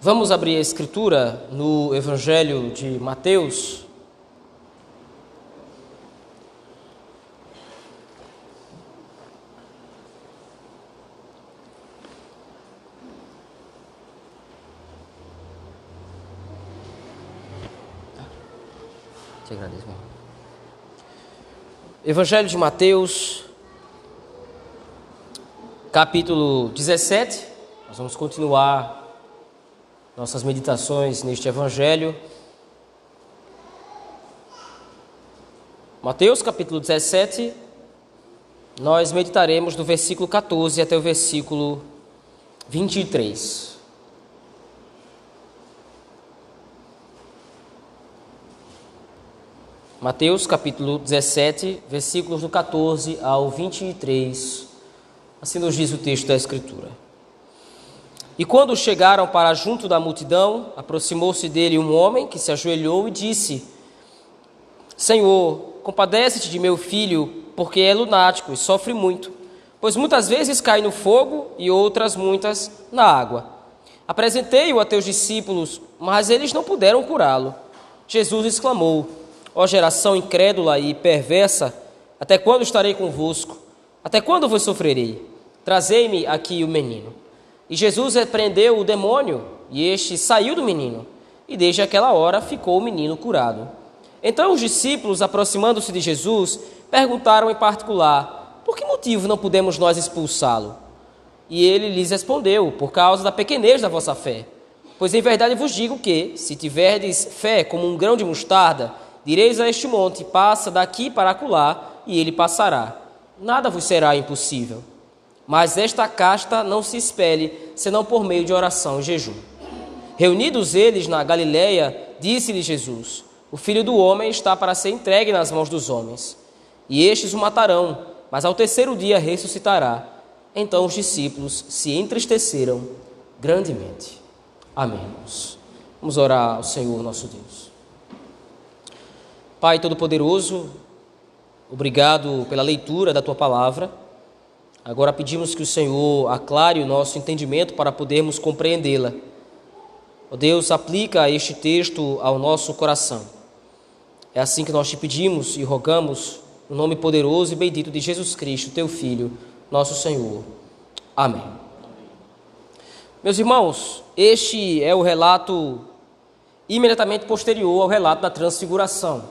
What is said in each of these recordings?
Vamos abrir a escritura no Evangelho de Mateus. Te agradeço. Evangelho de Mateus, capítulo 17. Nós vamos continuar nossas meditações neste Evangelho. Mateus capítulo 17, nós meditaremos do versículo 14 até o versículo 23. Mateus capítulo 17, versículos do 14 ao 23. Assim nos diz o texto da Escritura. E quando chegaram para junto da multidão, aproximou-se dele um homem que se ajoelhou e disse: Senhor, compadece-te de meu filho, porque é lunático e sofre muito, pois muitas vezes cai no fogo e outras muitas na água. Apresentei-o a teus discípulos, mas eles não puderam curá-lo. Jesus exclamou: Ó geração incrédula e perversa, até quando estarei convosco? Até quando vos sofrerei? Trazei-me aqui o menino. E Jesus repreendeu o demônio, e este saiu do menino. E desde aquela hora ficou o menino curado. Então os discípulos, aproximando-se de Jesus, perguntaram em particular: Por que motivo não podemos nós expulsá-lo? E ele lhes respondeu: Por causa da pequenez da vossa fé. Pois em verdade vos digo que, se tiverdes fé como um grão de mostarda, direis a este monte: Passa daqui para acolá, e ele passará. Nada vos será impossível. Mas esta casta não se espelhe, senão por meio de oração e jejum. Reunidos eles na Galiléia, disse-lhe Jesus: O filho do homem está para ser entregue nas mãos dos homens. E estes o matarão, mas ao terceiro dia ressuscitará. Então os discípulos se entristeceram grandemente. Amém. Vamos orar ao Senhor nosso Deus. Pai Todo-Poderoso, obrigado pela leitura da tua palavra. Agora pedimos que o Senhor aclare o nosso entendimento para podermos compreendê-la. Ó Deus, aplica este texto ao nosso coração. É assim que nós te pedimos e rogamos, no nome poderoso e bendito de Jesus Cristo, teu Filho, nosso Senhor. Amém. Meus irmãos, este é o relato imediatamente posterior ao relato da transfiguração.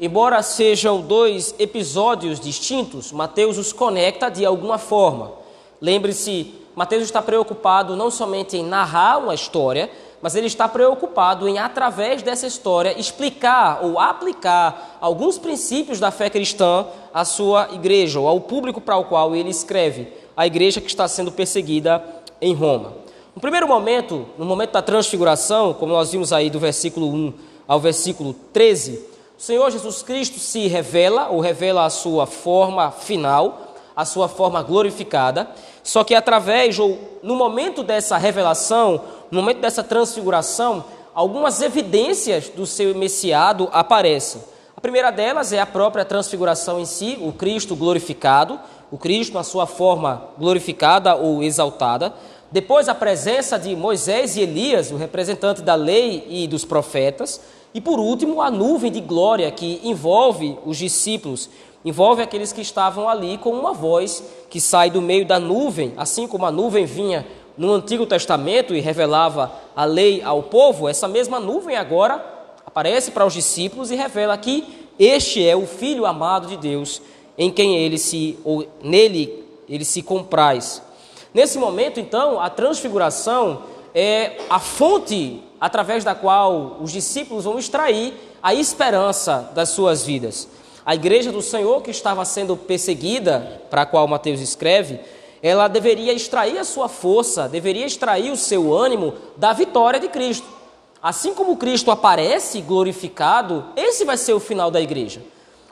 Embora sejam dois episódios distintos, Mateus os conecta de alguma forma. Lembre-se, Mateus está preocupado não somente em narrar uma história, mas ele está preocupado em, através dessa história, explicar ou aplicar alguns princípios da fé cristã à sua igreja, ou ao público para o qual ele escreve, a igreja que está sendo perseguida em Roma. No primeiro momento, no momento da transfiguração, como nós vimos aí do versículo 1 ao versículo 13, o Senhor Jesus Cristo se revela, ou revela a sua forma final, a sua forma glorificada, só que através, ou no momento dessa revelação, no momento dessa transfiguração, algumas evidências do seu messiado aparecem. A primeira delas é a própria transfiguração em si, o Cristo glorificado, o Cristo na sua forma glorificada ou exaltada. Depois, a presença de Moisés e Elias, o representante da lei e dos profetas. E por último, a nuvem de glória que envolve os discípulos, envolve aqueles que estavam ali com uma voz que sai do meio da nuvem, assim como a nuvem vinha no Antigo Testamento e revelava a lei ao povo, essa mesma nuvem agora aparece para os discípulos e revela que este é o filho amado de Deus, em quem ele se ou nele ele se compraz. Nesse momento, então, a transfiguração é a fonte através da qual os discípulos vão extrair a esperança das suas vidas. A igreja do Senhor, que estava sendo perseguida, para a qual Mateus escreve, ela deveria extrair a sua força, deveria extrair o seu ânimo da vitória de Cristo. Assim como Cristo aparece glorificado, esse vai ser o final da igreja.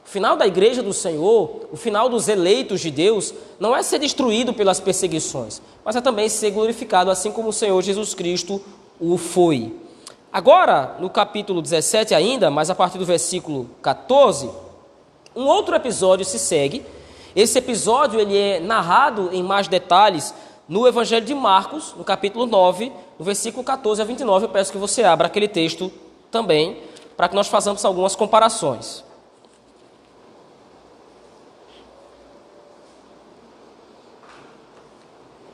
O final da igreja do Senhor, o final dos eleitos de Deus, não é ser destruído pelas perseguições, mas é também ser glorificado, assim como o Senhor Jesus Cristo o foi. Agora, no capítulo 17 ainda, mas a partir do versículo 14, um outro episódio se segue. Esse episódio ele é narrado em mais detalhes no Evangelho de Marcos, no capítulo 9, no versículo 14 a 29. Eu peço que você abra aquele texto também, para que nós façamos algumas comparações.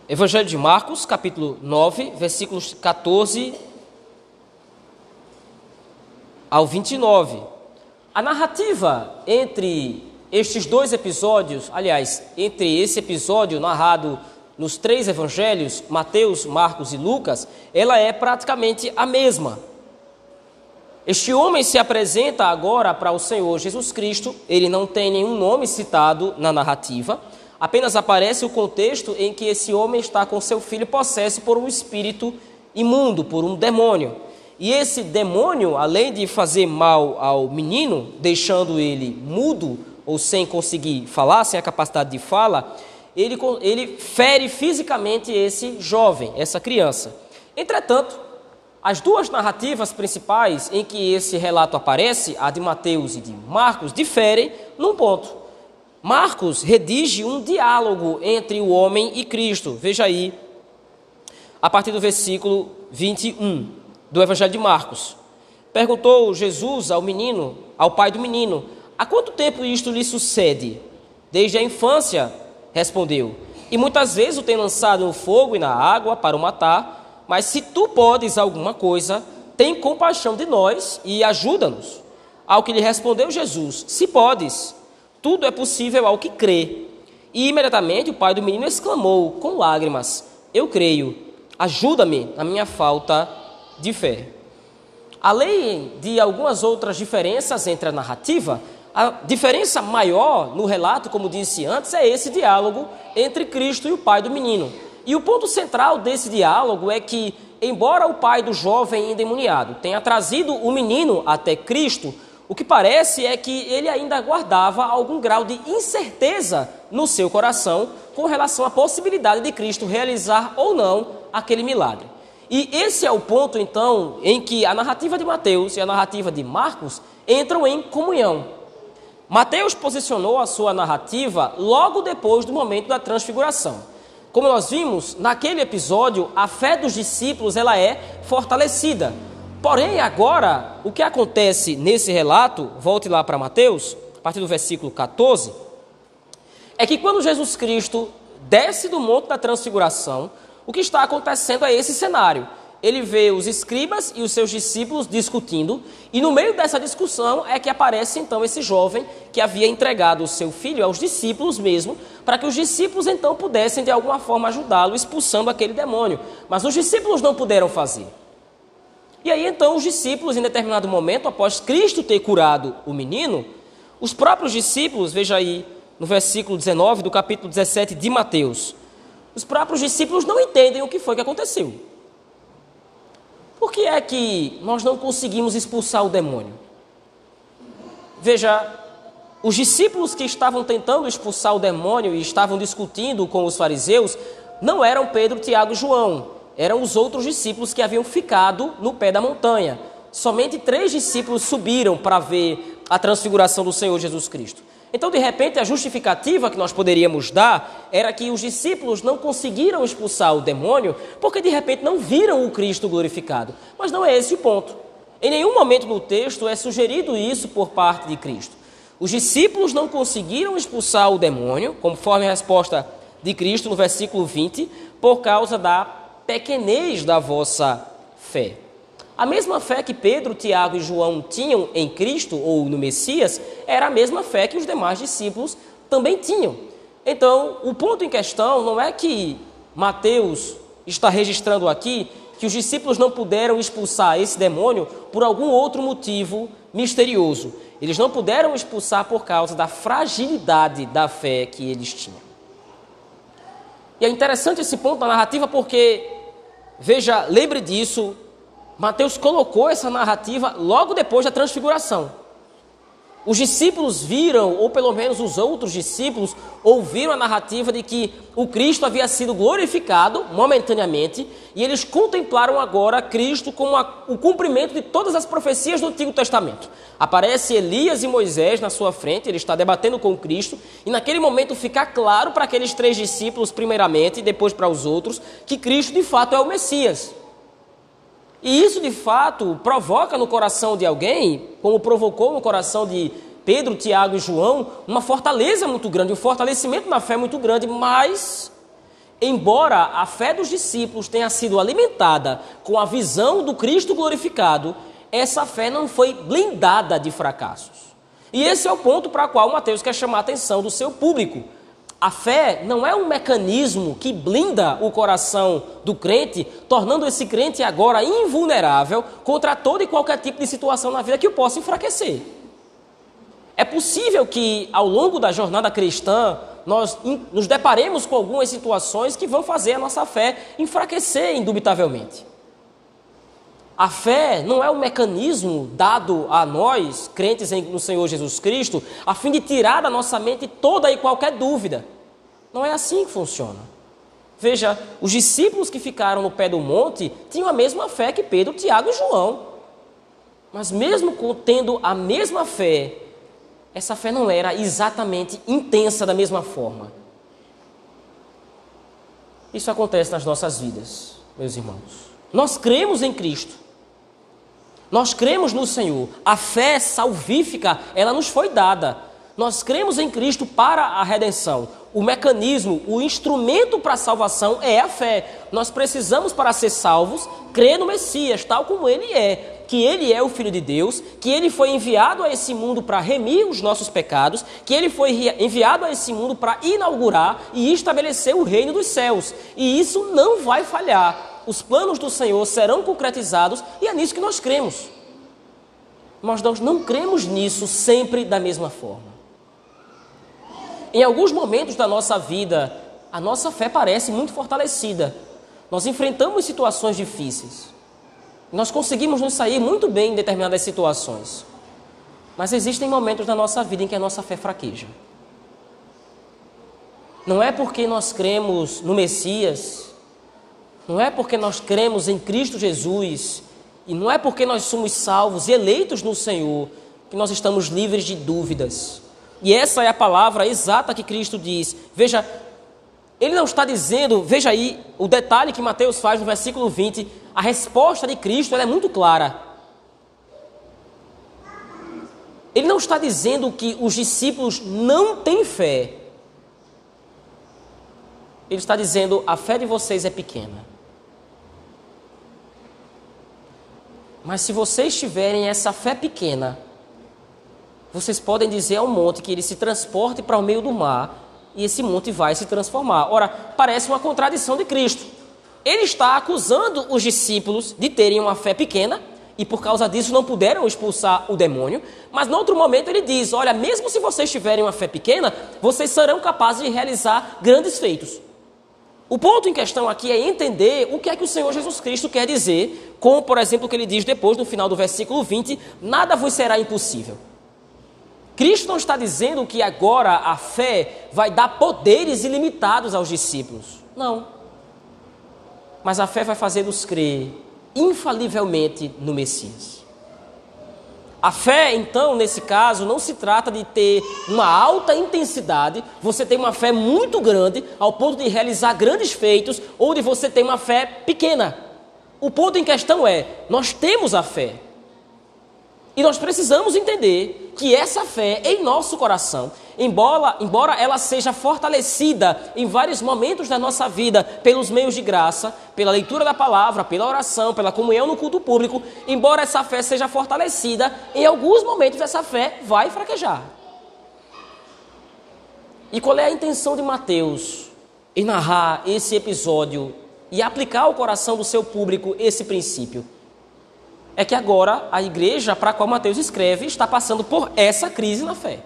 Evangelho de Marcos, capítulo 9, versículos 14 ao 29. A narrativa entre estes dois episódios, aliás, entre esse episódio narrado nos três evangelhos, Mateus, Marcos e Lucas, ela é praticamente a mesma. Este homem se apresenta agora para o Senhor Jesus Cristo, ele não tem nenhum nome citado na narrativa, apenas aparece o contexto em que esse homem está com seu filho possesso por um espírito imundo, por um demônio. E esse demônio, além de fazer mal ao menino, deixando ele mudo ou sem conseguir falar, sem a capacidade de fala, ele, ele fere fisicamente esse jovem, essa criança. Entretanto, as duas narrativas principais em que esse relato aparece, a de Mateus e de Marcos, diferem num ponto. Marcos redige um diálogo entre o homem e Cristo. Veja aí, a partir do versículo 21 do Evangelho de Marcos. Perguntou Jesus ao menino, ao pai do menino: Há quanto tempo isto lhe sucede? Desde a infância, respondeu. E muitas vezes o tem lançado no fogo e na água para o matar. Mas se tu podes alguma coisa, tem compaixão de nós e ajuda-nos. Ao que lhe respondeu Jesus: Se podes, tudo é possível ao que crê. E imediatamente o pai do menino exclamou com lágrimas: Eu creio, ajuda-me na minha falta de fé. Além de algumas outras diferenças entre a narrativa, a diferença maior no relato, como disse antes, é esse diálogo entre Cristo e o pai do menino. E o ponto central desse diálogo é que, embora o pai do jovem endemoniado tenha trazido o menino até Cristo, o que parece é que ele ainda guardava algum grau de incerteza no seu coração com relação à possibilidade de Cristo realizar ou não aquele milagre. E esse é o ponto, então, em que a narrativa de Mateus e a narrativa de Marcos entram em comunhão. Mateus posicionou a sua narrativa logo depois do momento da transfiguração. Como nós vimos, naquele episódio, a fé dos discípulos ela é fortalecida. Porém, agora, o que acontece nesse relato, volte lá para Mateus, a partir do versículo 14, é que quando Jesus Cristo desce do monte da transfiguração, o que está acontecendo é esse cenário. Ele vê os escribas e os seus discípulos discutindo, e no meio dessa discussão é que aparece então esse jovem que havia entregado o seu filho aos discípulos mesmo, para que os discípulos então pudessem de alguma forma ajudá-lo expulsando aquele demônio. Mas os discípulos não puderam fazer. E aí então os discípulos, em determinado momento, após Cristo ter curado o menino, os próprios discípulos, veja aí no versículo 19 do capítulo 17 de Mateus, os próprios discípulos não entendem o que foi que aconteceu. Por que é que nós não conseguimos expulsar o demônio? Veja, os discípulos que estavam tentando expulsar o demônio e estavam discutindo com os fariseus não eram Pedro, Tiago e João, eram os outros discípulos que haviam ficado no pé da montanha. Somente três discípulos subiram para ver a transfiguração do Senhor Jesus Cristo. Então, de repente, a justificativa que nós poderíamos dar era que os discípulos não conseguiram expulsar o demônio porque, de repente, não viram o Cristo glorificado. Mas não é esse o ponto. Em nenhum momento no texto é sugerido isso por parte de Cristo. Os discípulos não conseguiram expulsar o demônio, conforme a resposta de Cristo no versículo 20, por causa da pequenez da vossa fé. A mesma fé que Pedro, Tiago e João tinham em Cristo ou no Messias era a mesma fé que os demais discípulos também tinham. Então, o ponto em questão não é que Mateus está registrando aqui que os discípulos não puderam expulsar esse demônio por algum outro motivo misterioso. Eles não puderam expulsar por causa da fragilidade da fé que eles tinham. E é interessante esse ponto da narrativa porque Veja, lembre disso. Mateus colocou essa narrativa logo depois da transfiguração. Os discípulos viram, ou pelo menos os outros discípulos, ouviram a narrativa de que o Cristo havia sido glorificado momentaneamente e eles contemplaram agora Cristo como a, o cumprimento de todas as profecias do Antigo Testamento. Aparece Elias e Moisés na sua frente, ele está debatendo com Cristo, e naquele momento fica claro para aqueles três discípulos, primeiramente, e depois para os outros, que Cristo de fato é o Messias. E isso de fato provoca no coração de alguém, como provocou no coração de Pedro, Tiago e João, uma fortaleza muito grande, um fortalecimento na fé muito grande, mas embora a fé dos discípulos tenha sido alimentada com a visão do Cristo glorificado, essa fé não foi blindada de fracassos. E esse é o ponto para o qual Mateus quer chamar a atenção do seu público. A fé não é um mecanismo que blinda o coração do crente, tornando esse crente agora invulnerável contra todo e qualquer tipo de situação na vida que o possa enfraquecer. É possível que ao longo da jornada cristã nós nos deparemos com algumas situações que vão fazer a nossa fé enfraquecer indubitavelmente. A fé não é um mecanismo dado a nós, crentes no Senhor Jesus Cristo, a fim de tirar da nossa mente toda e qualquer dúvida. Não é assim que funciona. Veja, os discípulos que ficaram no pé do monte tinham a mesma fé que Pedro, Tiago e João. Mas mesmo tendo a mesma fé, essa fé não era exatamente intensa da mesma forma. Isso acontece nas nossas vidas, meus irmãos. Nós cremos em Cristo. Nós cremos no Senhor. A fé salvífica, ela nos foi dada. Nós cremos em Cristo para a redenção. O mecanismo, o instrumento para a salvação é a fé. Nós precisamos, para ser salvos, crer no Messias, tal como ele é. Que ele é o Filho de Deus, que ele foi enviado a esse mundo para remir os nossos pecados, que ele foi enviado a esse mundo para inaugurar e estabelecer o reino dos céus. E isso não vai falhar os planos do Senhor serão concretizados e é nisso que nós cremos. Mas nós não cremos nisso sempre da mesma forma. Em alguns momentos da nossa vida, a nossa fé parece muito fortalecida. Nós enfrentamos situações difíceis. Nós conseguimos nos sair muito bem em determinadas situações. Mas existem momentos da nossa vida em que a nossa fé fraqueja. Não é porque nós cremos no Messias, não é porque nós cremos em Cristo Jesus e não é porque nós somos salvos e eleitos no Senhor que nós estamos livres de dúvidas. E essa é a palavra exata que Cristo diz. Veja, ele não está dizendo, veja aí o detalhe que Mateus faz no versículo 20, a resposta de Cristo é muito clara. Ele não está dizendo que os discípulos não têm fé. Ele está dizendo: a fé de vocês é pequena. Mas se vocês tiverem essa fé pequena, vocês podem dizer ao monte que ele se transporte para o meio do mar e esse monte vai se transformar. Ora, parece uma contradição de Cristo. Ele está acusando os discípulos de terem uma fé pequena e por causa disso não puderam expulsar o demônio, mas no outro momento ele diz: Olha, mesmo se vocês tiverem uma fé pequena, vocês serão capazes de realizar grandes feitos. O ponto em questão aqui é entender o que é que o Senhor Jesus Cristo quer dizer, como, por exemplo, o que ele diz depois, no final do versículo 20: nada vos será impossível. Cristo não está dizendo que agora a fé vai dar poderes ilimitados aos discípulos. Não. Mas a fé vai fazê-los crer infalivelmente no Messias. A fé, então, nesse caso, não se trata de ter uma alta intensidade, você tem uma fé muito grande, ao ponto de realizar grandes feitos, ou de você ter uma fé pequena. O ponto em questão é: nós temos a fé. E nós precisamos entender que essa fé em nosso coração, embora, embora ela seja fortalecida em vários momentos da nossa vida pelos meios de graça, pela leitura da palavra, pela oração, pela comunhão no culto público, embora essa fé seja fortalecida, em alguns momentos essa fé vai fraquejar. E qual é a intenção de Mateus em narrar esse episódio e aplicar ao coração do seu público esse princípio? é que agora a igreja para a qual Mateus escreve está passando por essa crise na fé.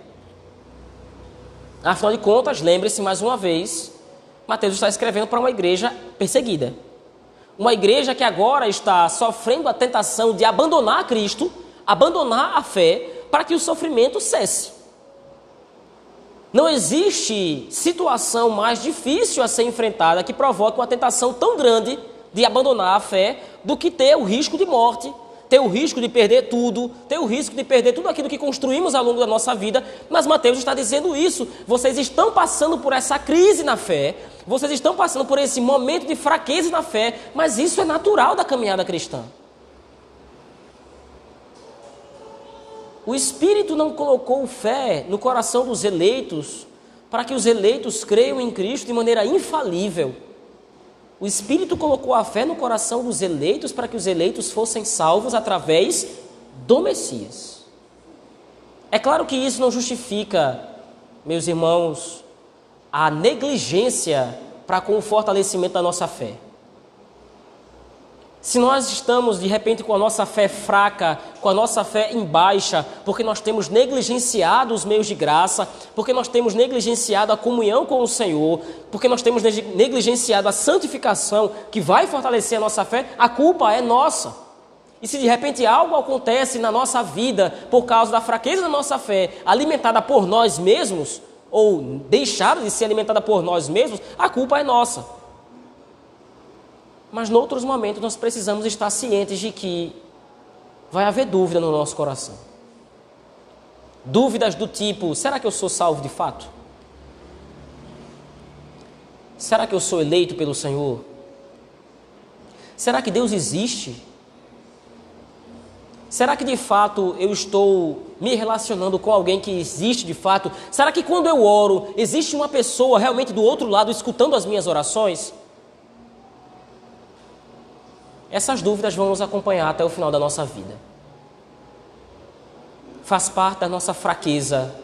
Afinal de contas, lembre-se mais uma vez, Mateus está escrevendo para uma igreja perseguida. Uma igreja que agora está sofrendo a tentação de abandonar Cristo, abandonar a fé, para que o sofrimento cesse. Não existe situação mais difícil a ser enfrentada que provoque uma tentação tão grande de abandonar a fé do que ter o risco de morte, ter o risco de perder tudo, ter o risco de perder tudo aquilo que construímos ao longo da nossa vida. Mas Mateus está dizendo isso. Vocês estão passando por essa crise na fé, vocês estão passando por esse momento de fraqueza na fé, mas isso é natural da caminhada cristã. O Espírito não colocou fé no coração dos eleitos para que os eleitos creiam em Cristo de maneira infalível. O Espírito colocou a fé no coração dos eleitos para que os eleitos fossem salvos através do Messias. É claro que isso não justifica, meus irmãos, a negligência para com o fortalecimento da nossa fé. Se nós estamos de repente com a nossa fé fraca, com a nossa fé em baixa, porque nós temos negligenciado os meios de graça, porque nós temos negligenciado a comunhão com o Senhor, porque nós temos negligenciado a santificação que vai fortalecer a nossa fé, a culpa é nossa. E se de repente algo acontece na nossa vida por causa da fraqueza da nossa fé, alimentada por nós mesmos, ou deixada de ser alimentada por nós mesmos, a culpa é nossa. Mas, noutros momentos, nós precisamos estar cientes de que vai haver dúvida no nosso coração. Dúvidas do tipo: será que eu sou salvo de fato? Será que eu sou eleito pelo Senhor? Será que Deus existe? Será que de fato eu estou me relacionando com alguém que existe de fato? Será que quando eu oro, existe uma pessoa realmente do outro lado escutando as minhas orações? Essas dúvidas vão nos acompanhar até o final da nossa vida. Faz parte da nossa fraqueza,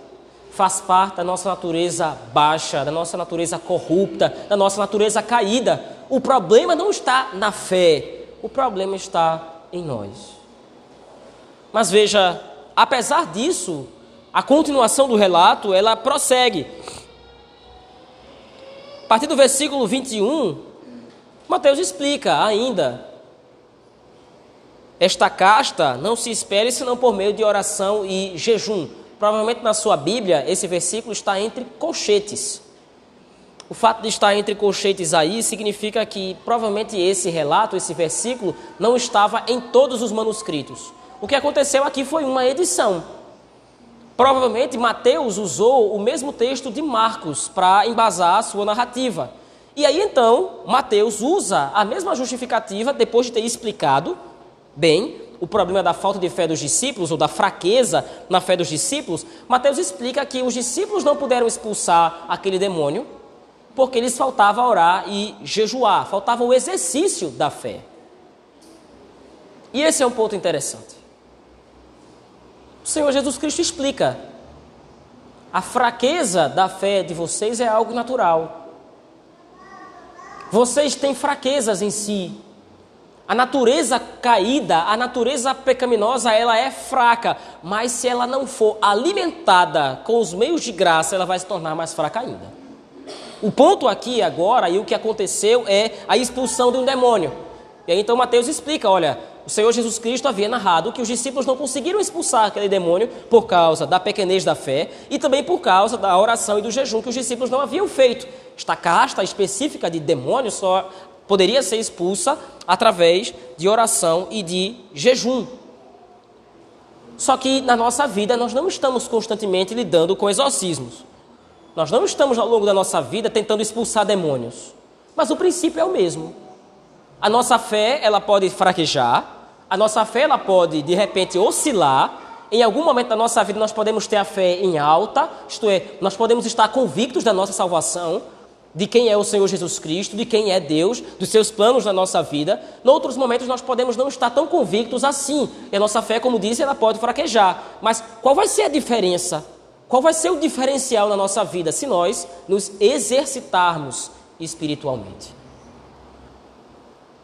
faz parte da nossa natureza baixa, da nossa natureza corrupta, da nossa natureza caída. O problema não está na fé, o problema está em nós. Mas veja, apesar disso, a continuação do relato, ela prossegue. A partir do versículo 21, Mateus explica ainda esta casta não se espere senão por meio de oração e jejum. Provavelmente na sua Bíblia esse versículo está entre colchetes. O fato de estar entre colchetes aí significa que provavelmente esse relato, esse versículo, não estava em todos os manuscritos. O que aconteceu aqui foi uma edição. Provavelmente Mateus usou o mesmo texto de Marcos para embasar a sua narrativa. E aí então, Mateus usa a mesma justificativa depois de ter explicado bem o problema da falta de fé dos discípulos, ou da fraqueza na fé dos discípulos, Mateus explica que os discípulos não puderam expulsar aquele demônio porque lhes faltava orar e jejuar, faltava o exercício da fé. E esse é um ponto interessante. O Senhor Jesus Cristo explica: a fraqueza da fé de vocês é algo natural. Vocês têm fraquezas em si, a natureza caída, a natureza pecaminosa, ela é fraca, mas se ela não for alimentada com os meios de graça, ela vai se tornar mais fraca ainda. O ponto aqui agora e o que aconteceu é a expulsão de um demônio. E aí então Mateus explica, olha, o Senhor Jesus Cristo havia narrado que os discípulos não conseguiram expulsar aquele demônio por causa da pequenez da fé e também por causa da oração e do jejum que os discípulos não haviam feito. Esta casta específica de demônio só poderia ser expulsa através de oração e de jejum. Só que na nossa vida nós não estamos constantemente lidando com exorcismos. Nós não estamos ao longo da nossa vida tentando expulsar demônios. Mas o princípio é o mesmo. A nossa fé, ela pode fraquejar, a nossa fé ela pode de repente oscilar. Em algum momento da nossa vida nós podemos ter a fé em alta, isto é, nós podemos estar convictos da nossa salvação, de quem é o Senhor Jesus Cristo, de quem é Deus, dos seus planos na nossa vida. Em outros momentos nós podemos não estar tão convictos assim. E a nossa fé, como disse, ela pode fraquejar. Mas qual vai ser a diferença? Qual vai ser o diferencial na nossa vida se nós nos exercitarmos espiritualmente?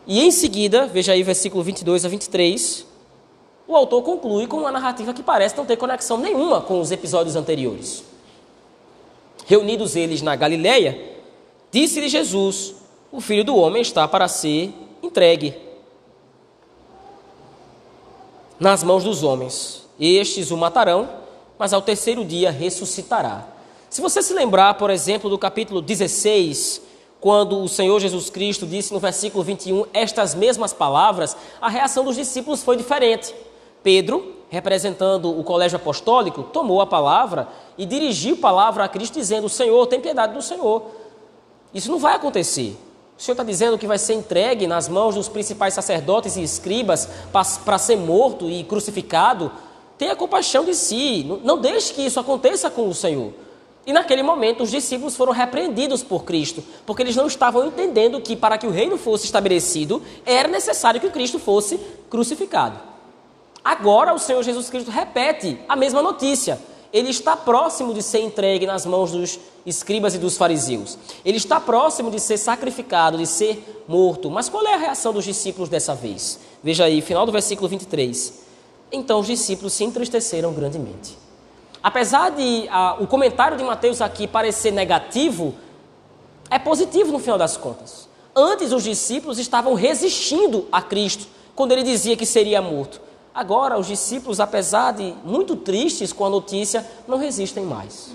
E em seguida, veja aí versículo 22 a 23, o autor conclui com uma narrativa que parece não ter conexão nenhuma com os episódios anteriores. Reunidos eles na Galileia, Disse-lhe Jesus: O filho do homem está para ser entregue nas mãos dos homens. Estes o matarão, mas ao terceiro dia ressuscitará. Se você se lembrar, por exemplo, do capítulo 16, quando o Senhor Jesus Cristo disse no versículo 21 estas mesmas palavras, a reação dos discípulos foi diferente. Pedro, representando o colégio apostólico, tomou a palavra e dirigiu a palavra a Cristo, dizendo: Senhor, tem piedade do Senhor. Isso não vai acontecer. O Senhor está dizendo que vai ser entregue nas mãos dos principais sacerdotes e escribas para ser morto e crucificado. Tenha compaixão de si. Não deixe que isso aconteça com o Senhor. E naquele momento os discípulos foram repreendidos por Cristo, porque eles não estavam entendendo que para que o reino fosse estabelecido era necessário que Cristo fosse crucificado. Agora o Senhor Jesus Cristo repete a mesma notícia. Ele está próximo de ser entregue nas mãos dos escribas e dos fariseus. Ele está próximo de ser sacrificado, de ser morto. Mas qual é a reação dos discípulos dessa vez? Veja aí, final do versículo 23. Então os discípulos se entristeceram grandemente. Apesar de ah, o comentário de Mateus aqui parecer negativo, é positivo no final das contas. Antes os discípulos estavam resistindo a Cristo quando ele dizia que seria morto. Agora os discípulos, apesar de muito tristes com a notícia, não resistem mais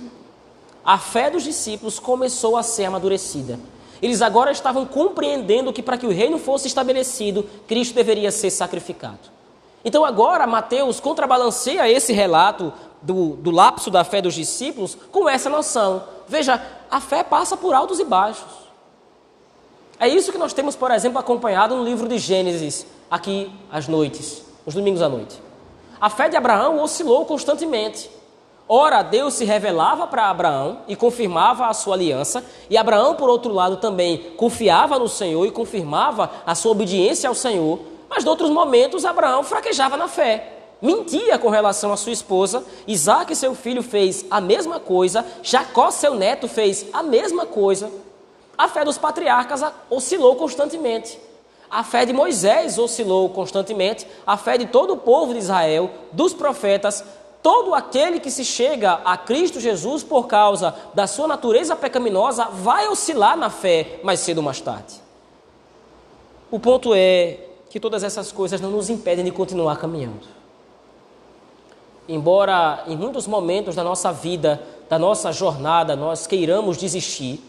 a fé dos discípulos começou a ser amadurecida. Eles agora estavam compreendendo que para que o reino fosse estabelecido, Cristo deveria ser sacrificado. Então agora Mateus contrabalanceia esse relato do, do lapso da fé dos discípulos com essa noção. Veja, a fé passa por altos e baixos. É isso que nós temos, por exemplo, acompanhado no livro de Gênesis, aqui às noites, nos domingos à noite. A fé de Abraão oscilou constantemente. Ora, Deus se revelava para Abraão e confirmava a sua aliança, e Abraão, por outro lado, também confiava no Senhor e confirmava a sua obediência ao Senhor, mas em outros momentos Abraão fraquejava na fé, mentia com relação à sua esposa, Isaac, seu filho, fez a mesma coisa, Jacó, seu neto, fez a mesma coisa. A fé dos patriarcas oscilou constantemente. A fé de Moisés oscilou constantemente, a fé de todo o povo de Israel, dos profetas, Todo aquele que se chega a Cristo Jesus por causa da sua natureza pecaminosa vai oscilar na fé mais cedo ou mais tarde. O ponto é que todas essas coisas não nos impedem de continuar caminhando. Embora em muitos momentos da nossa vida, da nossa jornada, nós queiramos desistir,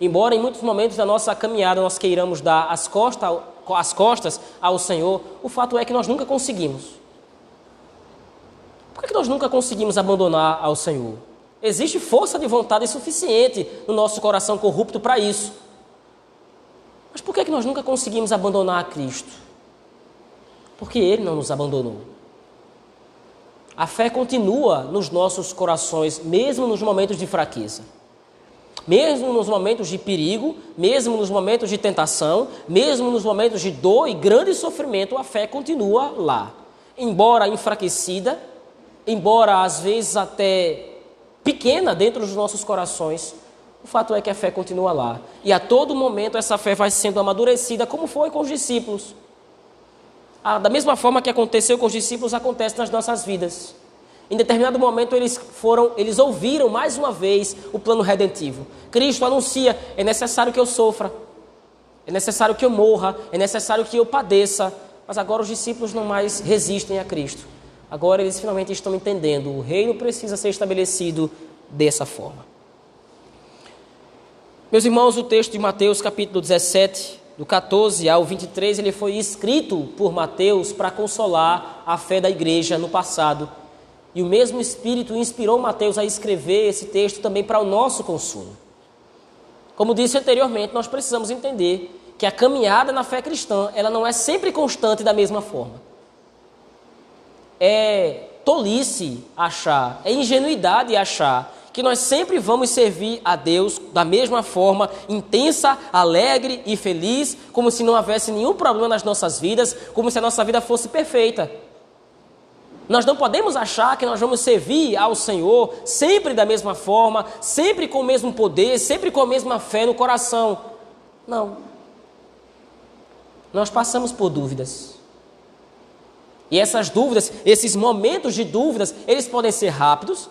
embora em muitos momentos da nossa caminhada nós queiramos dar as costas, as costas ao Senhor, o fato é que nós nunca conseguimos. Por que nós nunca conseguimos abandonar ao Senhor? Existe força de vontade suficiente no nosso coração corrupto para isso. Mas por que nós nunca conseguimos abandonar a Cristo? Porque Ele não nos abandonou. A fé continua nos nossos corações, mesmo nos momentos de fraqueza. Mesmo nos momentos de perigo, mesmo nos momentos de tentação, mesmo nos momentos de dor e grande sofrimento, a fé continua lá. Embora enfraquecida, embora às vezes até pequena dentro dos nossos corações, o fato é que a fé continua lá. E a todo momento essa fé vai sendo amadurecida, como foi com os discípulos. Ah, da mesma forma que aconteceu com os discípulos, acontece nas nossas vidas. Em determinado momento eles foram, eles ouviram mais uma vez o plano redentivo. Cristo anuncia: é necessário que eu sofra, é necessário que eu morra, é necessário que eu padeça. Mas agora os discípulos não mais resistem a Cristo. Agora eles finalmente estão entendendo, o reino precisa ser estabelecido dessa forma. Meus irmãos, o texto de Mateus capítulo 17, do 14 ao 23, ele foi escrito por Mateus para consolar a fé da igreja no passado. E o mesmo Espírito inspirou Mateus a escrever esse texto também para o nosso consolo. Como disse anteriormente, nós precisamos entender que a caminhada na fé cristã, ela não é sempre constante da mesma forma é tolice achar, é ingenuidade achar que nós sempre vamos servir a Deus da mesma forma, intensa, alegre e feliz, como se não houvesse nenhum problema nas nossas vidas, como se a nossa vida fosse perfeita. Nós não podemos achar que nós vamos servir ao Senhor sempre da mesma forma, sempre com o mesmo poder, sempre com a mesma fé no coração. Não. Nós passamos por dúvidas. E essas dúvidas, esses momentos de dúvidas, eles podem ser rápidos,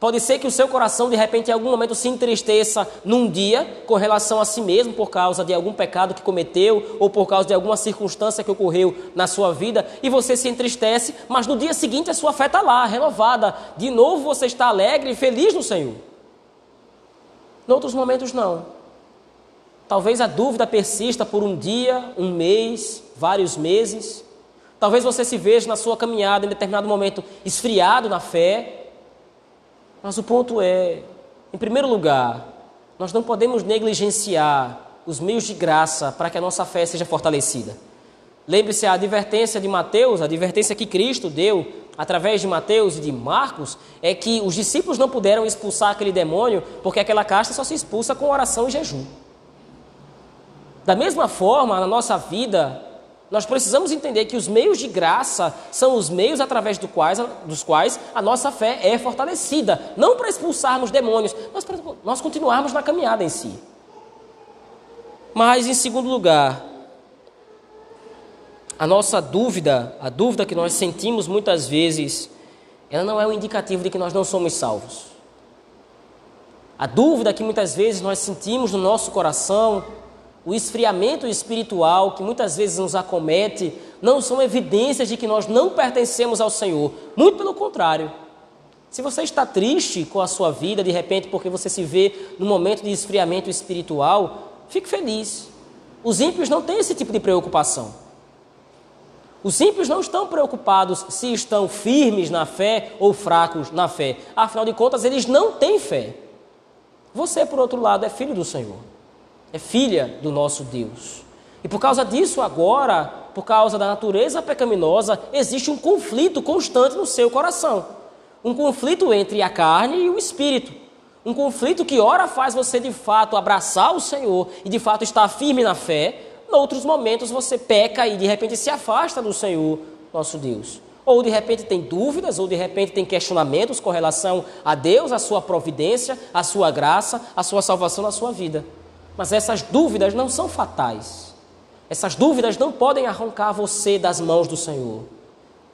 Pode ser que o seu coração de repente em algum momento se entristeça num dia com relação a si mesmo por causa de algum pecado que cometeu ou por causa de alguma circunstância que ocorreu na sua vida e você se entristece, mas no dia seguinte a sua fé está lá, renovada. De novo você está alegre e feliz no Senhor. Em outros momentos não. Talvez a dúvida persista por um dia, um mês, vários meses. Talvez você se veja na sua caminhada em determinado momento esfriado na fé mas o ponto é, em primeiro lugar, nós não podemos negligenciar os meios de graça para que a nossa fé seja fortalecida. Lembre-se a advertência de Mateus, a advertência que Cristo deu através de Mateus e de Marcos, é que os discípulos não puderam expulsar aquele demônio porque aquela casta só se expulsa com oração e jejum. Da mesma forma, na nossa vida, nós precisamos entender que os meios de graça são os meios através do quais, dos quais a nossa fé é fortalecida. Não para expulsarmos demônios, mas para nós continuarmos na caminhada em si. Mas, em segundo lugar, a nossa dúvida, a dúvida que nós sentimos muitas vezes, ela não é um indicativo de que nós não somos salvos. A dúvida que muitas vezes nós sentimos no nosso coração, o esfriamento espiritual que muitas vezes nos acomete, não são evidências de que nós não pertencemos ao Senhor. Muito pelo contrário. Se você está triste com a sua vida, de repente, porque você se vê num momento de esfriamento espiritual, fique feliz. Os ímpios não têm esse tipo de preocupação. Os ímpios não estão preocupados se estão firmes na fé ou fracos na fé. Afinal de contas, eles não têm fé. Você, por outro lado, é filho do Senhor é filha do nosso Deus. E por causa disso, agora, por causa da natureza pecaminosa, existe um conflito constante no seu coração. Um conflito entre a carne e o espírito. Um conflito que, ora, faz você de fato abraçar o Senhor e de fato estar firme na fé, em outros momentos você peca e de repente se afasta do Senhor, nosso Deus. Ou de repente tem dúvidas, ou de repente tem questionamentos com relação a Deus, a sua providência, a sua graça, a sua salvação na sua vida. Mas essas dúvidas não são fatais. Essas dúvidas não podem arrancar você das mãos do Senhor.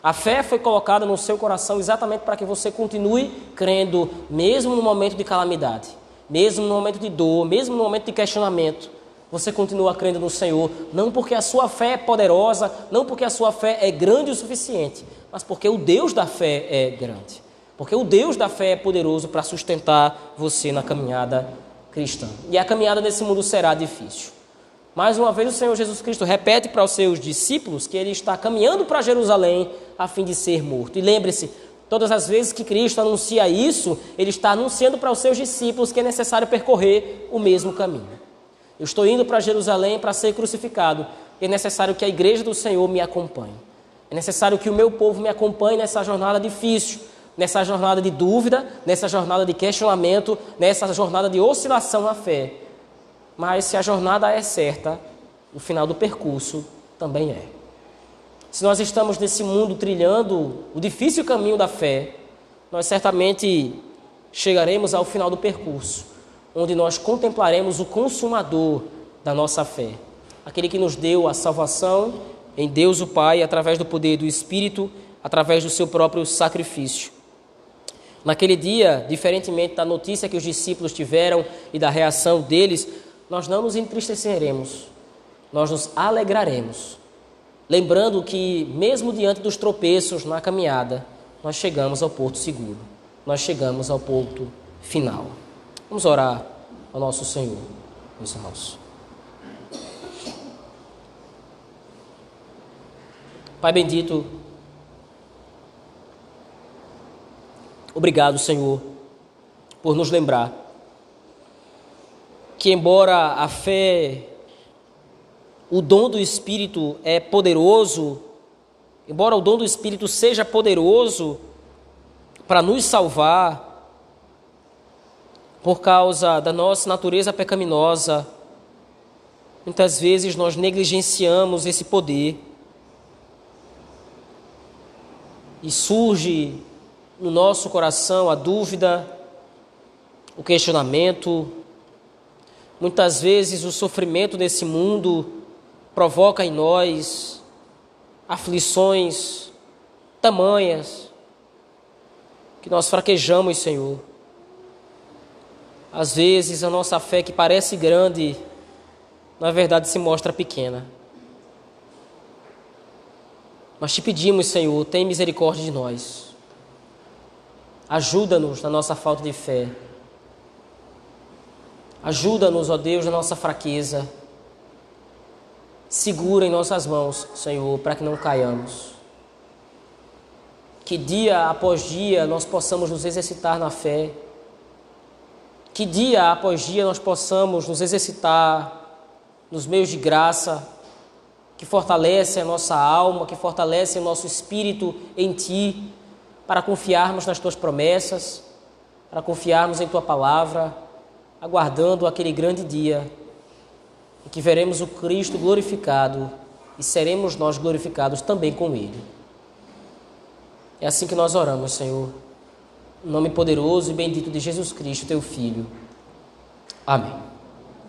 A fé foi colocada no seu coração exatamente para que você continue crendo, mesmo no momento de calamidade, mesmo no momento de dor, mesmo no momento de questionamento. Você continua crendo no Senhor, não porque a sua fé é poderosa, não porque a sua fé é grande o suficiente, mas porque o Deus da fé é grande. Porque o Deus da fé é poderoso para sustentar você na caminhada cristã. E a caminhada nesse mundo será difícil. Mais uma vez, o Senhor Jesus Cristo repete para os seus discípulos que ele está caminhando para Jerusalém a fim de ser morto. E lembre-se, todas as vezes que Cristo anuncia isso, ele está anunciando para os seus discípulos que é necessário percorrer o mesmo caminho. Eu estou indo para Jerusalém para ser crucificado, e é necessário que a igreja do Senhor me acompanhe. É necessário que o meu povo me acompanhe nessa jornada difícil nessa jornada de dúvida, nessa jornada de questionamento, nessa jornada de oscilação na fé. Mas se a jornada é certa, o final do percurso também é. Se nós estamos nesse mundo trilhando o difícil caminho da fé, nós certamente chegaremos ao final do percurso, onde nós contemplaremos o consumador da nossa fé, aquele que nos deu a salvação em Deus o Pai através do poder do Espírito, através do seu próprio sacrifício. Naquele dia, diferentemente da notícia que os discípulos tiveram e da reação deles, nós não nos entristeceremos, nós nos alegraremos, lembrando que, mesmo diante dos tropeços na caminhada, nós chegamos ao porto seguro, nós chegamos ao porto final. Vamos orar ao nosso Senhor, meus irmãos. Pai bendito, Obrigado, Senhor, por nos lembrar que, embora a fé, o dom do Espírito é poderoso, embora o dom do Espírito seja poderoso para nos salvar, por causa da nossa natureza pecaminosa, muitas vezes nós negligenciamos esse poder. E surge no nosso coração a dúvida, o questionamento. Muitas vezes o sofrimento desse mundo provoca em nós aflições tamanhas que nós fraquejamos, Senhor. Às vezes a nossa fé que parece grande, na verdade se mostra pequena. Mas te pedimos, Senhor, tem misericórdia de nós. Ajuda-nos na nossa falta de fé. Ajuda-nos, ó Deus, na nossa fraqueza. Segura em nossas mãos, Senhor, para que não caiamos. Que dia após dia nós possamos nos exercitar na fé. Que dia após dia nós possamos nos exercitar nos meios de graça, que fortalece a nossa alma, que fortalece o nosso espírito em Ti, para confiarmos nas Tuas promessas, para confiarmos em Tua palavra, aguardando aquele grande dia em que veremos o Cristo glorificado e seremos nós glorificados também com Ele. É assim que nós oramos, Senhor. Em nome poderoso e bendito de Jesus Cristo, Teu Filho. Amém.